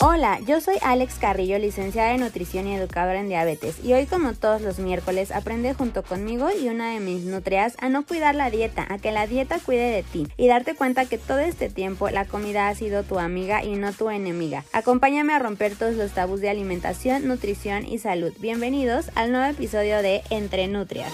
Hola, yo soy Alex Carrillo, licenciada en nutrición y educadora en diabetes, y hoy como todos los miércoles aprende junto conmigo y una de mis nutrias a no cuidar la dieta, a que la dieta cuide de ti y darte cuenta que todo este tiempo la comida ha sido tu amiga y no tu enemiga. Acompáñame a romper todos los tabús de alimentación, nutrición y salud. Bienvenidos al nuevo episodio de Entre Nutrias.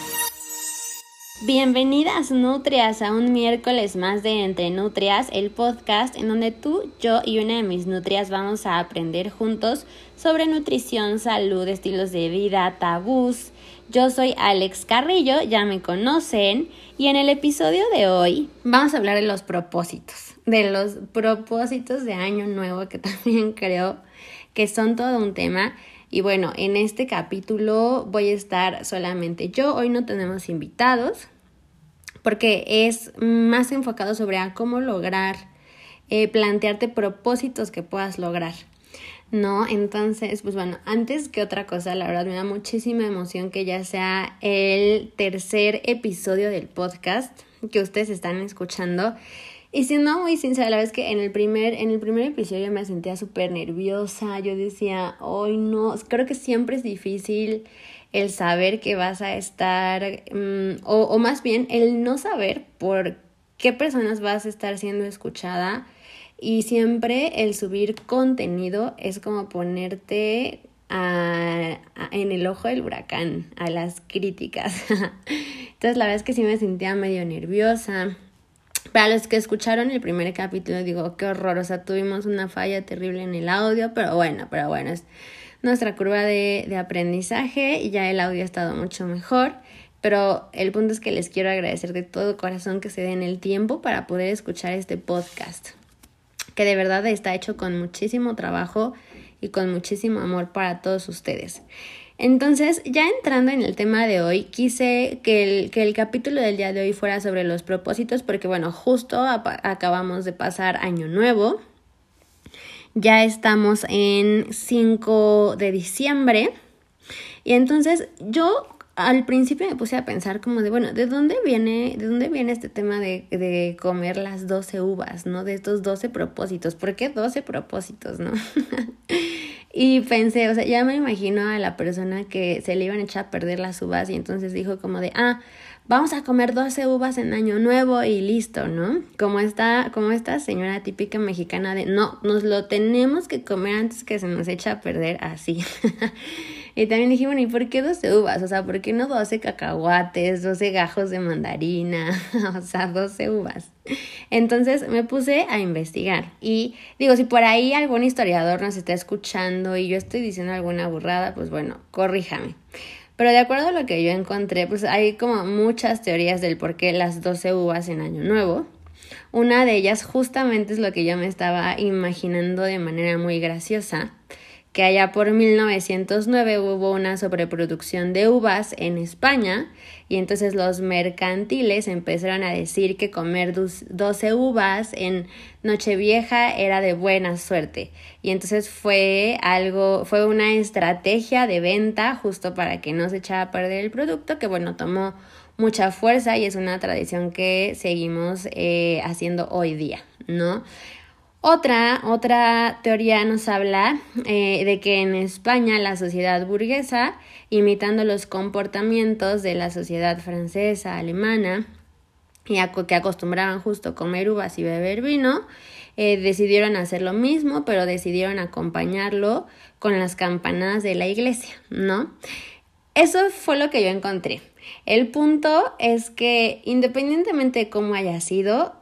Bienvenidas Nutrias a un miércoles más de Entre Nutrias, el podcast en donde tú, yo y una de mis nutrias vamos a aprender juntos sobre nutrición, salud, estilos de vida, tabús. Yo soy Alex Carrillo, ya me conocen, y en el episodio de hoy vamos a hablar de los propósitos, de los propósitos de año nuevo que también creo que son todo un tema. Y bueno, en este capítulo voy a estar solamente yo. Hoy no tenemos invitados, porque es más enfocado sobre cómo lograr, eh, plantearte propósitos que puedas lograr. ¿no? Entonces, pues bueno, antes que otra cosa, la verdad me da muchísima emoción que ya sea el tercer episodio del podcast que ustedes están escuchando. Y siendo muy sincera, la verdad es que en el primer, en el primer episodio me sentía súper nerviosa. Yo decía, hoy no, creo que siempre es difícil el saber que vas a estar, mm, o, más bien el no saber por qué personas vas a estar siendo escuchada. Y siempre el subir contenido es como ponerte a, en el ojo del huracán, a las críticas. Entonces la verdad es que sí me sentía medio nerviosa. Para los que escucharon el primer capítulo, digo, qué horror, o sea, tuvimos una falla terrible en el audio, pero bueno, pero bueno, es, nuestra curva de, de aprendizaje y ya el audio ha estado mucho mejor. Pero el punto es que les quiero agradecer de todo corazón que se den el tiempo para poder escuchar este podcast, que de verdad está hecho con muchísimo trabajo y con muchísimo amor para todos ustedes. Entonces, ya entrando en el tema de hoy, quise que el, que el capítulo del día de hoy fuera sobre los propósitos, porque bueno, justo acabamos de pasar año nuevo, ya estamos en 5 de diciembre. Y entonces yo al principio me puse a pensar como de, bueno, ¿de dónde viene, de dónde viene este tema de, de comer las 12 uvas, ¿no? De estos 12 propósitos. ¿Por qué 12 propósitos, no? y pensé, o sea, ya me imagino a la persona que se le iban a echar a perder las uvas y entonces dijo como de, ah, vamos a comer 12 uvas en año nuevo y listo, ¿no? Como esta, como esta señora típica mexicana de, no, nos lo tenemos que comer antes que se nos echa a perder así. y también dije, bueno, ¿y por qué 12 uvas? O sea, ¿por qué no 12 cacahuates, 12 gajos de mandarina? o sea, 12 uvas. Entonces me puse a investigar y digo, si por ahí algún historiador nos está escuchando y yo estoy diciendo alguna burrada, pues bueno, corríjame. Pero de acuerdo a lo que yo encontré, pues hay como muchas teorías del por qué las 12 uvas en Año Nuevo. Una de ellas justamente es lo que yo me estaba imaginando de manera muy graciosa, que allá por 1909 hubo una sobreproducción de uvas en España y entonces los mercantiles empezaron a decir que comer 12 uvas en Nochevieja era de buena suerte y entonces fue algo, fue una estrategia de venta justo para que no se echara a perder el producto que bueno, tomó mucha fuerza y es una tradición que seguimos eh, haciendo hoy día, ¿no? Otra, otra teoría nos habla eh, de que en España la sociedad burguesa, imitando los comportamientos de la sociedad francesa, alemana, y que acostumbraban justo comer uvas y beber vino, eh, decidieron hacer lo mismo, pero decidieron acompañarlo con las campanadas de la iglesia, ¿no? Eso fue lo que yo encontré. El punto es que independientemente de cómo haya sido,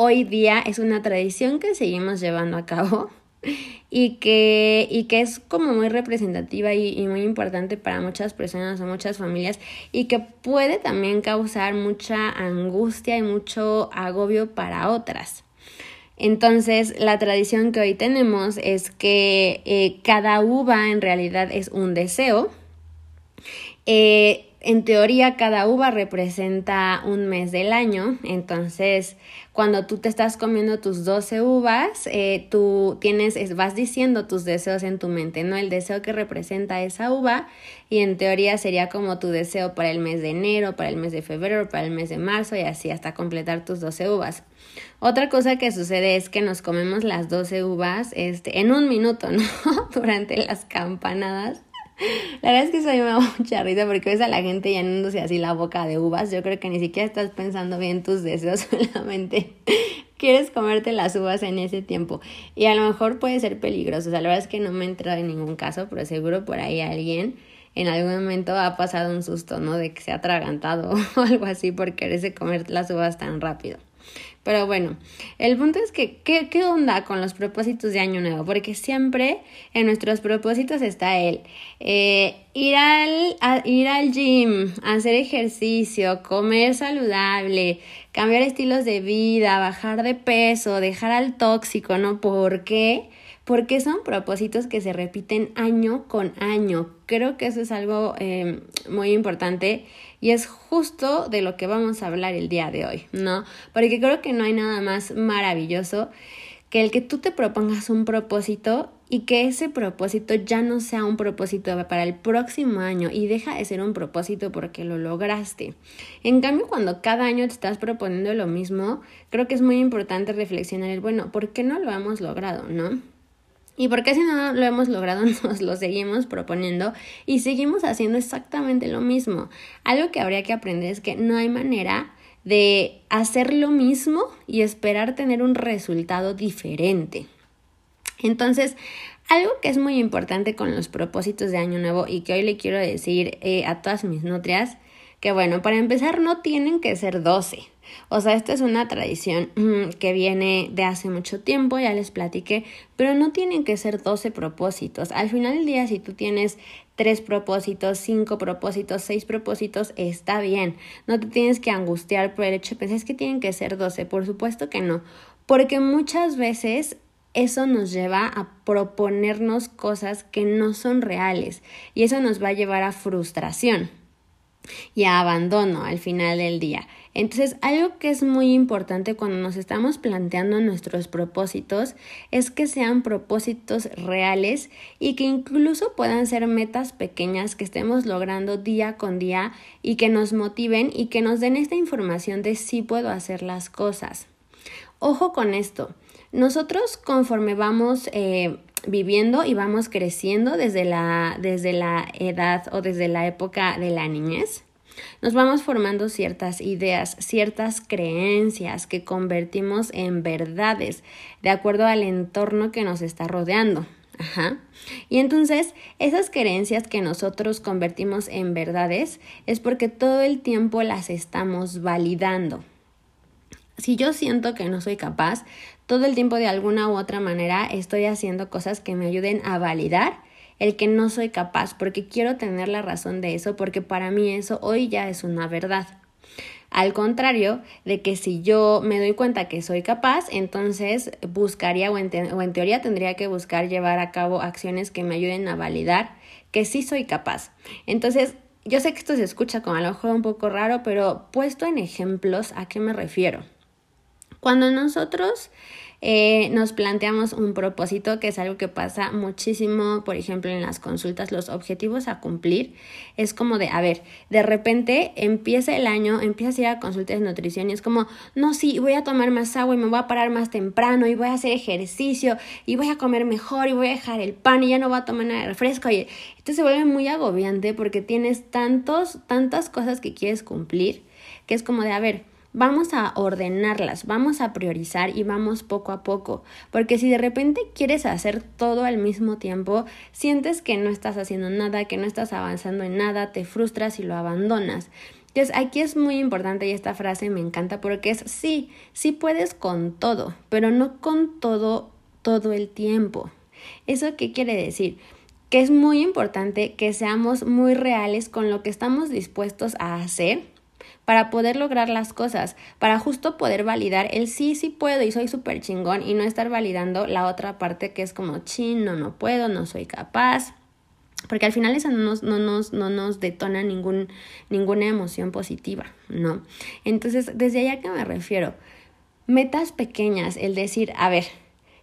hoy día es una tradición que seguimos llevando a cabo y que, y que es como muy representativa y, muy importante para muchas personas o muchas familias y que puede también causar mucha angustia y mucho agobio para otras. Entonces, la tradición que hoy tenemos es que eh, cada uva en realidad es un deseo. Eh, en teoría cada uva representa un mes del año, entonces cuando tú te estás comiendo tus 12 uvas, eh, tú tienes, vas diciendo tus deseos en tu mente, ¿no? El deseo que representa esa uva y en teoría sería como tu deseo para el mes de enero, para el mes de febrero, para el mes de marzo y así hasta completar tus 12 uvas. Otra cosa que sucede es que nos comemos las 12 uvas este, en un minuto, ¿no? Durante las campanadas. La verdad es que soy una mucha risa porque ves a la gente llenándose así la boca de uvas. Yo creo que ni siquiera estás pensando bien tus deseos, solamente quieres comerte las uvas en ese tiempo. Y a lo mejor puede ser peligroso. O sea, la verdad es que no me he entrado en ningún caso, pero seguro por ahí alguien en algún momento ha pasado un susto, ¿no? De que se ha atragantado o algo así por quererse comer las uvas tan rápido. Pero bueno, el punto es que, ¿qué, ¿qué, onda con los propósitos de Año Nuevo? Porque siempre en nuestros propósitos está el eh, ir, al, ir al gym, hacer ejercicio, comer saludable, cambiar estilos de vida, bajar de peso, dejar al tóxico, ¿no? ¿Por qué? porque son propósitos que se repiten año con año. Creo que eso es algo eh, muy importante y es justo de lo que vamos a hablar el día de hoy, ¿no? Porque creo que no hay nada más maravilloso que el que tú te propongas un propósito y que ese propósito ya no sea un propósito para el próximo año y deja de ser un propósito porque lo lograste. En cambio, cuando cada año te estás proponiendo lo mismo, creo que es muy importante reflexionar el, bueno, ¿por qué no lo hemos logrado, no? ¿Y por qué si no lo hemos logrado nos lo seguimos proponiendo y seguimos haciendo exactamente lo mismo? Algo que habría que aprender es que no hay manera de hacer lo mismo y esperar tener un resultado diferente. Entonces, algo que es muy importante con los propósitos de Año Nuevo y que hoy le quiero decir eh, a todas mis nutrias, que bueno, para empezar no tienen que ser 12. O sea, esta es una tradición mm, que viene de hace mucho tiempo, ya les platiqué, pero no tienen que ser 12 propósitos. Al final del día, si tú tienes tres propósitos, cinco propósitos, seis propósitos, está bien. No te tienes que angustiar por el hecho de pensar que tienen que ser 12. Por supuesto que no. Porque muchas veces eso nos lleva a proponernos cosas que no son reales y eso nos va a llevar a frustración y abandono al final del día. Entonces, algo que es muy importante cuando nos estamos planteando nuestros propósitos es que sean propósitos reales y que incluso puedan ser metas pequeñas que estemos logrando día con día y que nos motiven y que nos den esta información de si puedo hacer las cosas. Ojo con esto. Nosotros conforme vamos eh, viviendo y vamos creciendo desde la, desde la edad o desde la época de la niñez. Nos vamos formando ciertas ideas, ciertas creencias que convertimos en verdades de acuerdo al entorno que nos está rodeando. Ajá. Y entonces, esas creencias que nosotros convertimos en verdades es porque todo el tiempo las estamos validando. Si yo siento que no soy capaz, todo el tiempo de alguna u otra manera estoy haciendo cosas que me ayuden a validar el que no soy capaz, porque quiero tener la razón de eso, porque para mí eso hoy ya es una verdad. Al contrario de que si yo me doy cuenta que soy capaz, entonces buscaría o en, o en, teoría tendría que buscar llevar a cabo acciones que me ayuden a validar que sí soy capaz. Entonces, yo sé que esto se escucha como a lo mejor un poco raro, pero puesto en ejemplos, ¿a qué me refiero? Cuando nosotros eh, nos planteamos un propósito, que es algo que pasa muchísimo, por ejemplo, en las consultas, los objetivos a cumplir, es como de, a ver, de repente empieza el año, empiezas a ir a consultas de nutrición y es como, no, sí, voy a tomar más agua y me voy a parar más temprano y voy a hacer ejercicio y voy a comer mejor y voy a dejar el pan y ya no voy a tomar nada de refresco. Y esto se vuelve muy agobiante porque tienes tantos, tantas cosas que quieres cumplir que es como de, a ver, vamos a ordenarlas, vamos a priorizar y vamos poco a poco, porque si de repente quieres hacer todo al mismo tiempo, sientes que no estás haciendo nada, que no estás avanzando en nada, te frustras y lo abandonas. Entonces aquí es muy importante y esta frase me encanta porque es sí, sí puedes con todo, pero no con todo todo el tiempo. ¿Eso qué quiere decir? Que es muy importante que seamos muy reales con lo que estamos dispuestos a hacer para poder lograr las cosas, para justo poder validar el sí, sí puedo y soy súper chingón y no estar validando la otra parte que es como, chin, no, no puedo, no soy capaz. porque al final eso no nos, no nos, no nos detona ningún, ninguna emoción positiva, ¿no? Entonces, desde allá que me refiero, metas pequeñas, el decir, a ver,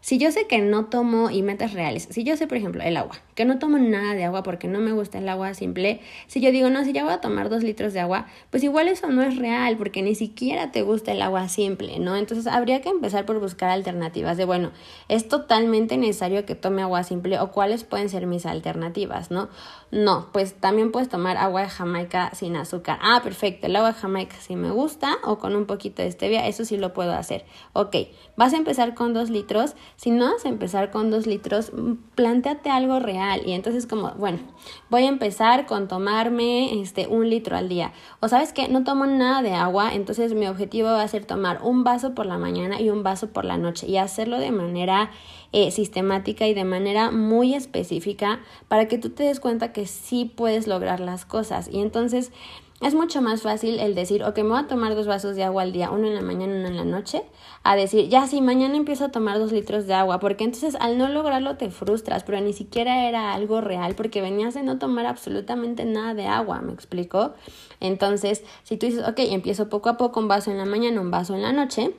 si yo sé que no tomo y metas reales, si yo sé, por ejemplo, el agua, que no tomo nada de agua porque no me gusta el agua simple, si yo digo, no, si ya voy a tomar dos litros de agua, pues igual eso no es real porque ni siquiera te gusta el agua simple, ¿no? Entonces habría que empezar por buscar alternativas de, bueno, es totalmente necesario que tome agua simple o cuáles pueden ser mis alternativas, ¿no? No, pues también puedes tomar agua de Jamaica sin azúcar. Ah, perfecto, el agua de Jamaica sí me gusta o con un poquito de stevia, eso sí lo puedo hacer. Ok, vas a empezar con dos litros si no vas a empezar con dos litros, mm, planteate algo real. Y entonces como, bueno, voy a empezar con tomarme este, un litro al día. O sabes que no tomo nada de agua, entonces mi objetivo va a ser tomar un vaso por la mañana y un vaso por la noche. Y hacerlo de manera eh, sistemática y de manera muy específica para que tú te des cuenta que sí puedes lograr las cosas. Y entonces es mucho más fácil el decir, ok, me voy a tomar dos vasos de agua al día, uno en la mañana uno en la noche, a decir, ya sí, mañana empiezo a tomar dos litros de agua, porque entonces al no lograrlo te frustras, pero ni siquiera era algo real, porque venías de no tomar absolutamente nada de agua, ¿me explico? Entonces, si tú dices, ok, empiezo poco a poco, un vaso en la mañana, un vaso en la noche,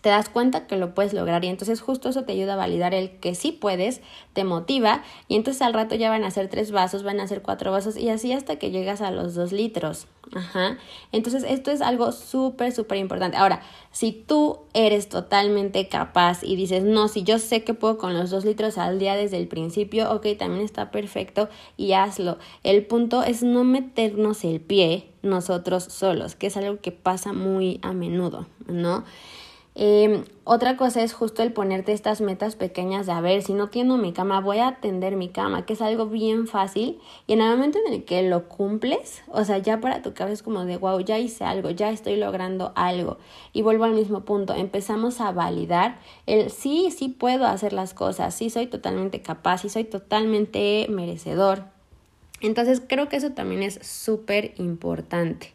te das cuenta que lo puedes lograr y entonces justo eso te ayuda a validar el que sí puedes, te motiva y entonces al rato ya van a ser tres vasos, van a ser cuatro vasos y así hasta que llegas a los dos litros. Ajá. Entonces esto es algo súper, súper importante. Ahora, si tú eres totalmente capaz y dices, no, si yo sé que puedo con los dos litros al día desde el principio, ok, también está perfecto y hazlo. El punto es no meternos el pie nosotros solos, que es algo que pasa muy a menudo, ¿no? Eh, otra cosa es justo el ponerte estas metas pequeñas de, a ver, si no tiendo mi cama, voy a atender mi cama, que es algo bien fácil. Y en el momento en el que lo cumples, o sea, ya para tu cabeza es como de, wow, ya hice algo, ya estoy logrando algo. Y vuelvo al mismo punto, empezamos a validar el sí, sí puedo hacer las cosas, sí soy totalmente capaz, sí soy totalmente merecedor. Entonces creo que eso también es súper importante.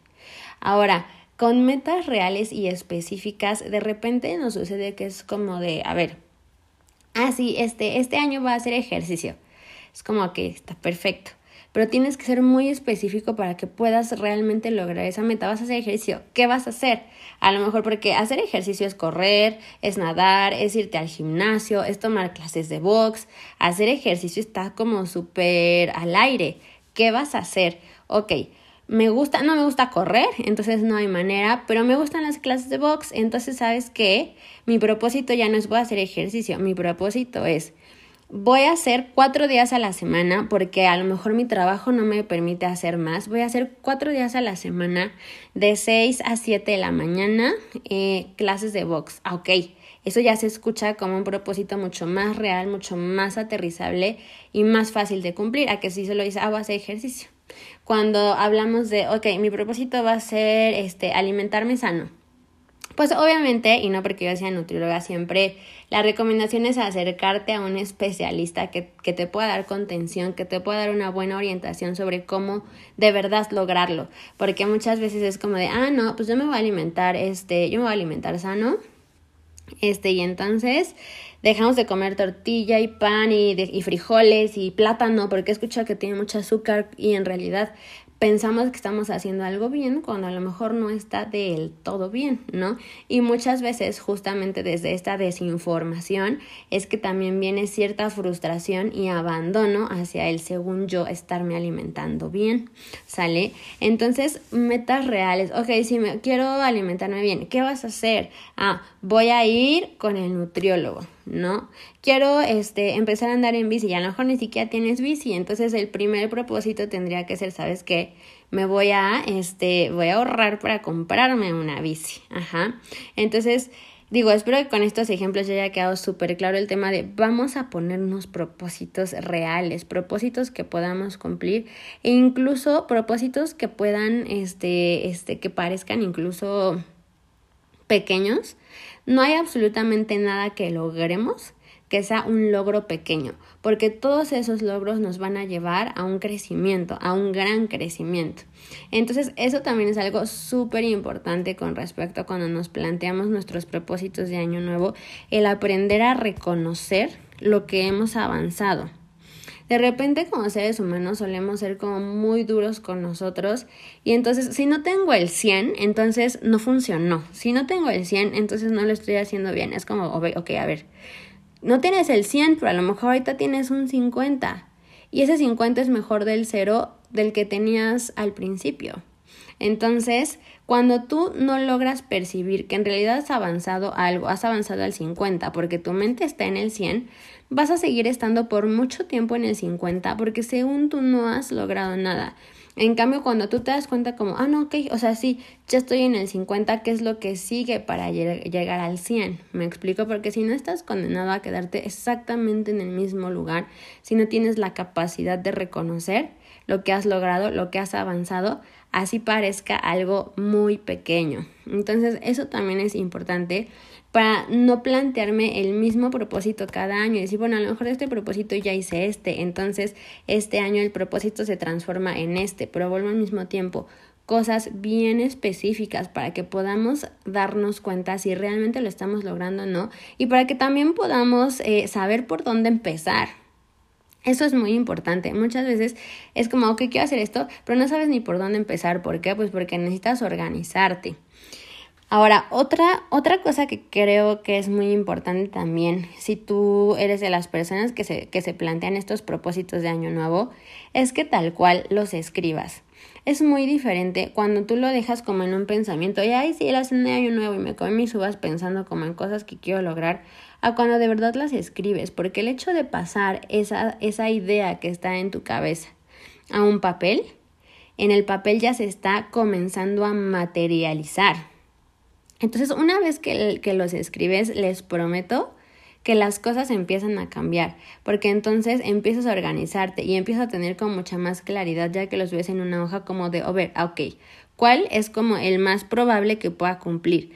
Ahora, con metas reales y específicas, de repente nos sucede que es como de, a ver, ah, sí, este, este año va a hacer ejercicio. Es como que está perfecto. Pero tienes que ser muy específico para que puedas realmente lograr esa meta. Vas a hacer ejercicio. ¿Qué vas a hacer? A lo mejor porque hacer ejercicio es correr, es nadar, es irte al gimnasio, es tomar clases de box. Hacer ejercicio está como súper al aire. ¿Qué vas a hacer? Ok, me gusta, no me gusta correr, entonces no hay manera, pero me gustan las clases de box, entonces sabes que mi propósito ya no es voy a hacer ejercicio, mi propósito es voy a hacer cuatro días a la semana porque a lo mejor mi trabajo no me permite hacer más. Voy a hacer cuatro días a la semana de 6 a 7 de la mañana eh, clases de box. Ah, ok, eso ya se escucha como un propósito mucho más real, mucho más aterrizable y más fácil de cumplir a que si solo dice, ah, voy a hacer ejercicio. Cuando hablamos de, ok, mi propósito va a ser este, alimentarme sano. Pues obviamente, y no porque yo sea nutrióloga, siempre la recomendación es acercarte a un especialista que, que, te pueda dar contención, que te pueda dar una buena orientación sobre cómo de verdad lograrlo. Porque muchas veces es como de, ah, no, pues yo me voy a alimentar, este, yo me voy a alimentar sano, este, y entonces dejamos de comer tortilla y pan y, y frijoles y plátano porque he escuchado que tiene mucho azúcar y en realidad pensamos que estamos haciendo algo bien cuando a lo mejor no está del todo bien, ¿no? Y muchas veces justamente desde esta desinformación es que también viene cierta frustración y abandono hacia el según yo estarme alimentando bien, ¿sale? Entonces, metas reales, ok, si me quiero alimentarme bien, ¿qué vas a hacer? Ah, voy a ir con el nutriólogo, ¿no? Quiero este, empezar a andar en bici y a lo mejor ni siquiera tienes bici, entonces el primer propósito tendría que ser, ¿sabes qué? Me voy a, este, voy a ahorrar para comprarme una bici, ajá. Entonces, digo, espero que con estos ejemplos ya haya quedado súper claro el tema de vamos a ponernos propósitos reales, propósitos que podamos cumplir e incluso propósitos que puedan, este, este, que parezcan incluso pequeños, no hay absolutamente nada que logremos que sea un logro pequeño, porque todos esos logros nos van a llevar a un crecimiento, a un gran crecimiento. Entonces, eso también es algo súper importante con respecto a cuando nos planteamos nuestros propósitos de año nuevo, el aprender a reconocer lo que hemos avanzado. De repente como seres humanos solemos ser como muy duros con nosotros y entonces si no tengo el 100, entonces no funcionó. Si no tengo el 100, entonces no lo estoy haciendo bien. Es como, ok, a ver, no tienes el 100, pero a lo mejor ahorita tienes un 50. Y ese 50 es mejor del cero del que tenías al principio. Entonces, cuando tú no logras percibir que en realidad has avanzado algo, has avanzado al 50 porque tu mente está en el 100, vas a seguir estando por mucho tiempo en el 50 porque según tú no has logrado nada. En cambio, cuando tú te das cuenta como, ah, no, ok, o sea, sí, ya estoy en el 50, ¿qué es lo que sigue para llegar al 100? Me explico, porque si no estás condenado a quedarte exactamente en el mismo lugar, si no tienes la capacidad de reconocer lo que has logrado, lo que has avanzado, así parezca algo muy pequeño. Entonces, eso también es importante para no plantearme el mismo propósito cada año y decir, bueno, a lo mejor este propósito ya hice este, entonces este año el propósito se transforma en este, pero vuelvo al mismo tiempo cosas bien específicas para que podamos darnos cuenta si realmente lo estamos logrando o no y para que también podamos eh, saber por dónde empezar. Eso es muy importante. Muchas veces es como, ok, quiero hacer esto, pero no sabes ni por dónde empezar. ¿Por qué? Pues porque necesitas organizarte. Ahora, otra, otra cosa que creo que es muy importante también, si tú eres de las personas que se, que se plantean estos propósitos de año nuevo, es que tal cual los escribas. Es muy diferente cuando tú lo dejas como en un pensamiento, y ay, sí, cena de año nuevo y me comí mis uvas pensando como en cosas que quiero lograr, a cuando de verdad las escribes, porque el hecho de pasar esa, esa idea que está en tu cabeza a un papel, en el papel ya se está comenzando a materializar entonces, una vez que, que los escribes, les prometo que las cosas empiezan a cambiar, porque entonces empiezas a organizarte y empiezas a tener como mucha más claridad ya que los ves en una hoja como de, oh, ver, ok, ¿cuál es como el más probable que pueda cumplir?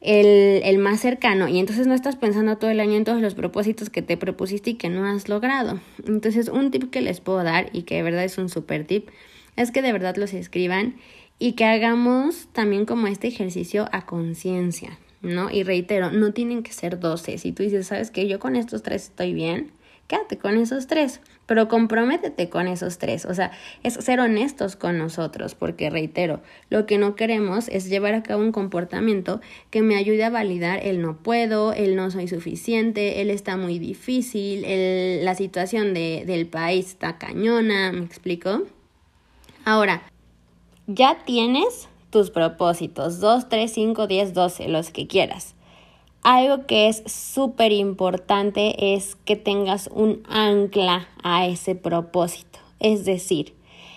El, más cercano y entonces no estás pensando todo el año en todos los propósitos que te propusiste y que no has logrado. Entonces un tip que les puedo dar y que de verdad es un super tip es que de verdad los escriban y que hagamos también como este ejercicio a conciencia, ¿no? Y reitero, no tienen que ser 12. Si tú dices, ¿sabes qué? Yo con estos tres estoy bien, quédate con esos tres, pero comprométete con esos tres. O sea, es ser honestos con nosotros, porque reitero, lo que no queremos es llevar a cabo un comportamiento que me ayude a validar el no puedo, el no soy suficiente, el está muy difícil, el, la situación de, del país está cañona, ¿me explico? Ahora, ya tienes tus propósitos, 2, 3, 5, 10, 12, los que quieras. Algo que es súper importante es que tengas un ancla a ese propósito, es decir,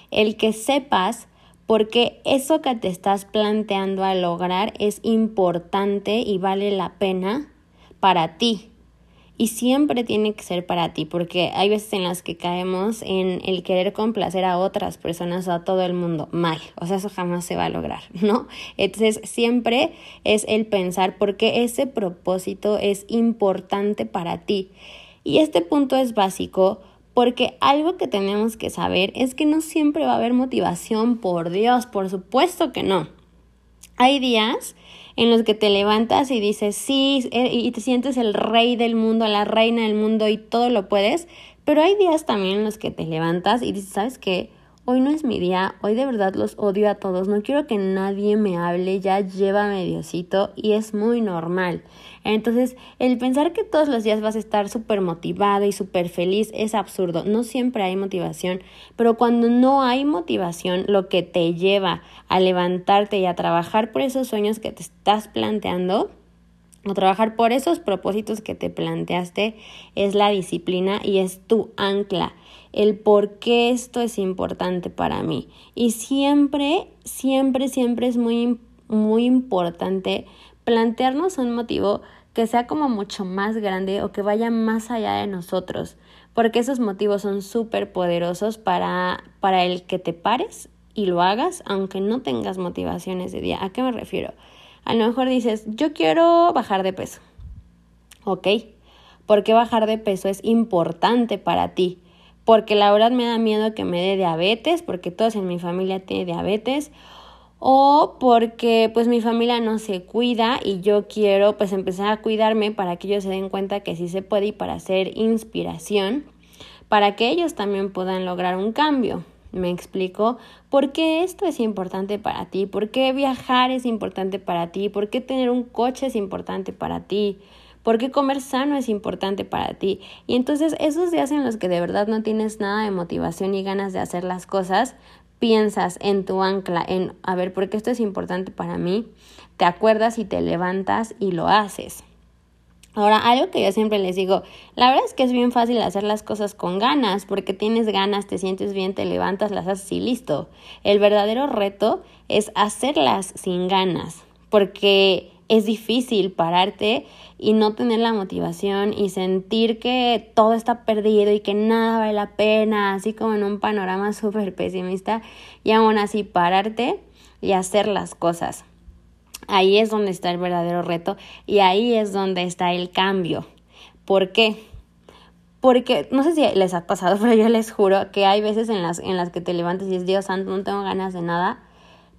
el que sepas porque eso que te estás planteando a lograr es importante y vale la pena para ti, y siempre tiene que ser para ti, porque hay veces en las que caemos en el querer complacer a otras personas o a todo el mundo mal, o sea, eso jamás se va a lograr, ¿no? Entonces, siempre es el pensar porque ese propósito es importante para ti. Y este punto es básico porque algo que tenemos que saber es que no siempre va a haber motivación, por Dios, por supuesto que no. Hay días en los que te levantas y dices sí eh, y te sientes el rey del mundo, la reina del mundo y todo lo puedes, pero hay días también en los que te levantas y dices, ¿sabes qué? Hoy no es mi día, hoy de verdad los odio a todos, no quiero que nadie me hable, ya lleva mediocito y es muy normal. Entonces, el pensar que todos los días vas a estar súper motivada y súper feliz es absurdo. No siempre hay motivación, pero cuando no hay motivación, lo que te lleva a levantarte y a trabajar por esos sueños que te estás planteando, o trabajar por esos propósitos que te planteaste es la disciplina y es tu ancla, el por qué esto es importante para mí. Y siempre, siempre, siempre es muy, muy importante plantearnos un motivo que sea como mucho más grande o que vaya más allá de nosotros, porque esos motivos son súper poderosos para, para el que te pares y lo hagas aunque no tengas motivación ese día. ¿A qué me refiero? A lo mejor dices, yo quiero bajar de peso. Ok, porque bajar de peso es importante para ti. Porque la verdad me da miedo que me dé diabetes, porque todos en mi familia tienen diabetes. O porque pues mi familia no se cuida y yo quiero pues empezar a cuidarme para que ellos se den cuenta que sí se puede y para hacer inspiración para que ellos también puedan lograr un cambio. Me explico por qué esto es importante para ti, por qué viajar es importante para ti, por qué tener un coche es importante para ti, por qué comer sano es importante para ti. Y entonces esos días en los que de verdad no tienes nada de motivación y ganas de hacer las cosas, piensas en tu ancla, en, a ver, ¿por qué esto es importante para mí? Te acuerdas y te levantas y lo haces. Ahora, algo que yo siempre les digo, la verdad es que es bien fácil hacer las cosas con ganas, porque tienes ganas, te sientes bien, te levantas, las haces y listo. El verdadero reto es hacerlas sin ganas, porque es difícil pararte y no tener la motivación y sentir que todo está perdido y que nada vale la pena, así como en un panorama súper pesimista, y aún así pararte y hacer las cosas. Ahí es donde está el verdadero reto y ahí es donde está el cambio. ¿Por qué? Porque no sé si les ha pasado, pero yo les juro que hay veces en las, en las que te levantas y dices, Dios santo, no tengo ganas de nada.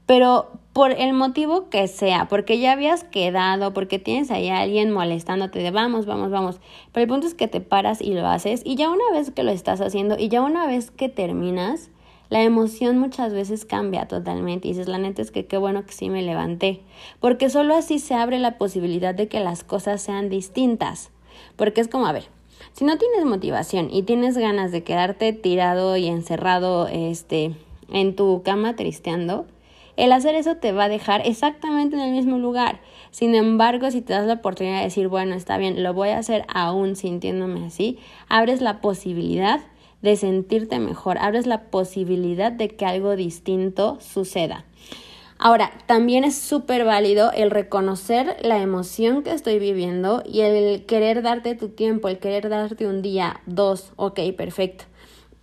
Pero por el motivo que sea, porque ya habías quedado, porque tienes ahí a alguien molestándote de vamos, vamos, vamos. Pero el punto es que te paras y lo haces y ya una vez que lo estás haciendo y ya una vez que terminas, la emoción muchas veces cambia totalmente y dices, la neta es que qué bueno que sí me levanté, porque solo así se abre la posibilidad de que las cosas sean distintas, porque es como, a ver, si no tienes motivación y tienes ganas de quedarte tirado y encerrado este en tu cama tristeando, el hacer eso te va a dejar exactamente en el mismo lugar. Sin embargo, si te das la oportunidad de decir, bueno, está bien, lo voy a hacer aún sintiéndome así, abres la posibilidad de sentirte mejor, abres la posibilidad de que algo distinto suceda. Ahora, también es súper válido el reconocer la emoción que estoy viviendo y el querer darte tu tiempo, el querer darte un día, dos, ok, perfecto.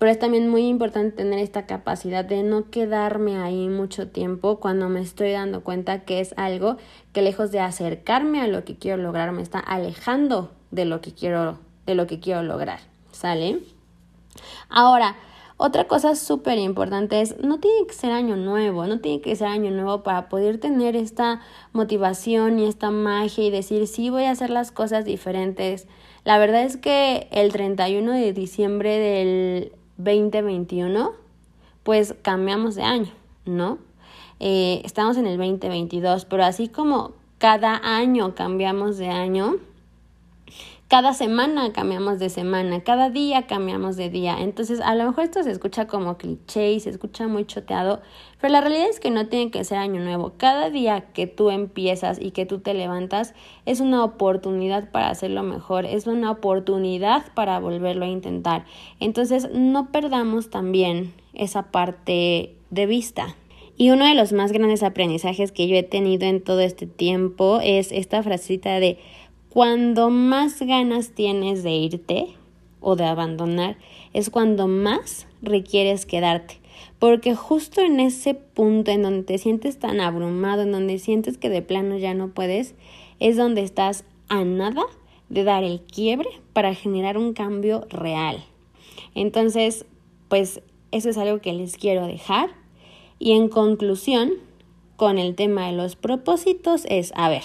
Pero es también muy importante tener esta capacidad de no quedarme ahí mucho tiempo cuando me estoy dando cuenta que es algo que lejos de acercarme a lo que quiero lograr, me está alejando de lo que quiero, de lo que quiero lograr. ¿Sale? Ahora, otra cosa súper importante es, no tiene que ser año nuevo, no tiene que ser año nuevo para poder tener esta motivación y esta magia y decir, sí, voy a hacer las cosas diferentes. La verdad es que el 31 de diciembre del 2021, pues cambiamos de año, ¿no? Eh, estamos en el 2022, pero así como cada año cambiamos de año, cada semana cambiamos de semana, cada día cambiamos de día. Entonces, a lo mejor esto se escucha como cliché y se escucha muy choteado, pero la realidad es que no tiene que ser año nuevo. Cada día que tú empiezas y que tú te levantas es una oportunidad para hacerlo mejor, es una oportunidad para volverlo a intentar. Entonces, no perdamos también esa parte de vista. Y uno de los más grandes aprendizajes que yo he tenido en todo este tiempo es esta frasita de cuando más ganas tienes de irte o de abandonar, es cuando más requieres quedarte. Porque justo en ese punto en donde te sientes tan abrumado, en donde sientes que de plano ya no puedes, es donde estás a nada de dar el quiebre para generar un cambio real. Entonces, pues eso es algo que les quiero dejar. Y en conclusión, con el tema de los propósitos es, a ver,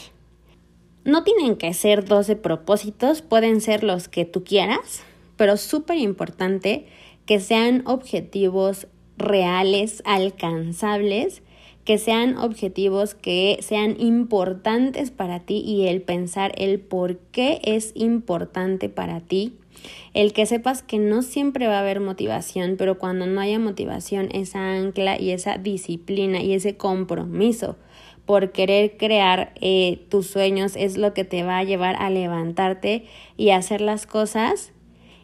no tienen que ser 12 propósitos, pueden ser los que tú quieras, pero súper importante que sean objetivos reales, alcanzables, que sean objetivos que sean importantes para ti y el pensar el por qué es importante para ti, el que sepas que no siempre va a haber motivación, pero cuando no haya motivación, esa ancla y esa disciplina y ese compromiso por querer crear eh, tus sueños es lo que te va a llevar a levantarte y hacer las cosas.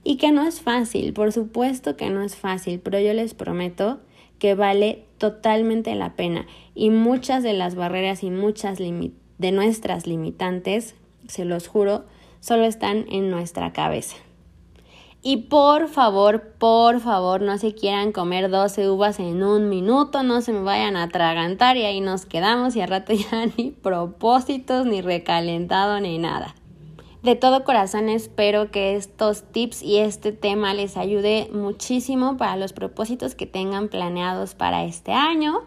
Y que no es fácil, por supuesto que no es fácil, pero yo les prometo que vale totalmente la pena. Y muchas de las barreras y muchas de nuestras limitantes, se los juro, solo están en nuestra cabeza. Y por favor, por favor, no se quieran comer 12 uvas en un minuto, no se me vayan a atragantar y ahí nos quedamos y al rato ya ni propósitos, ni recalentado, ni nada. De todo corazón espero que estos tips y este tema les ayude muchísimo para los propósitos que tengan planeados para este año.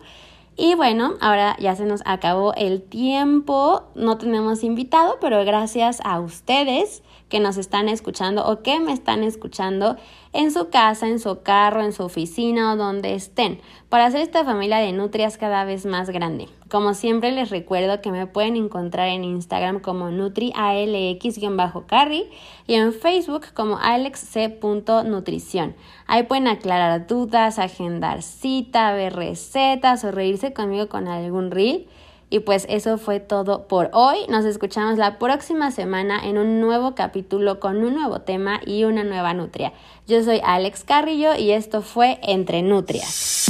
Y bueno, ahora ya se nos acabó el tiempo, no tenemos invitado, pero gracias a ustedes que nos están escuchando o que me están escuchando en su casa, en su carro, en su oficina o donde estén, para hacer esta familia de nutrias cada vez más grande. Como siempre les recuerdo que me pueden encontrar en Instagram como nutrialx-carry y en Facebook como alexc.nutrición. Ahí pueden aclarar dudas, agendar cita, ver recetas o reírse conmigo con algún reel. Y pues eso fue todo por hoy. Nos escuchamos la próxima semana en un nuevo capítulo con un nuevo tema y una nueva nutria. Yo soy Alex Carrillo y esto fue Entre Nutrias.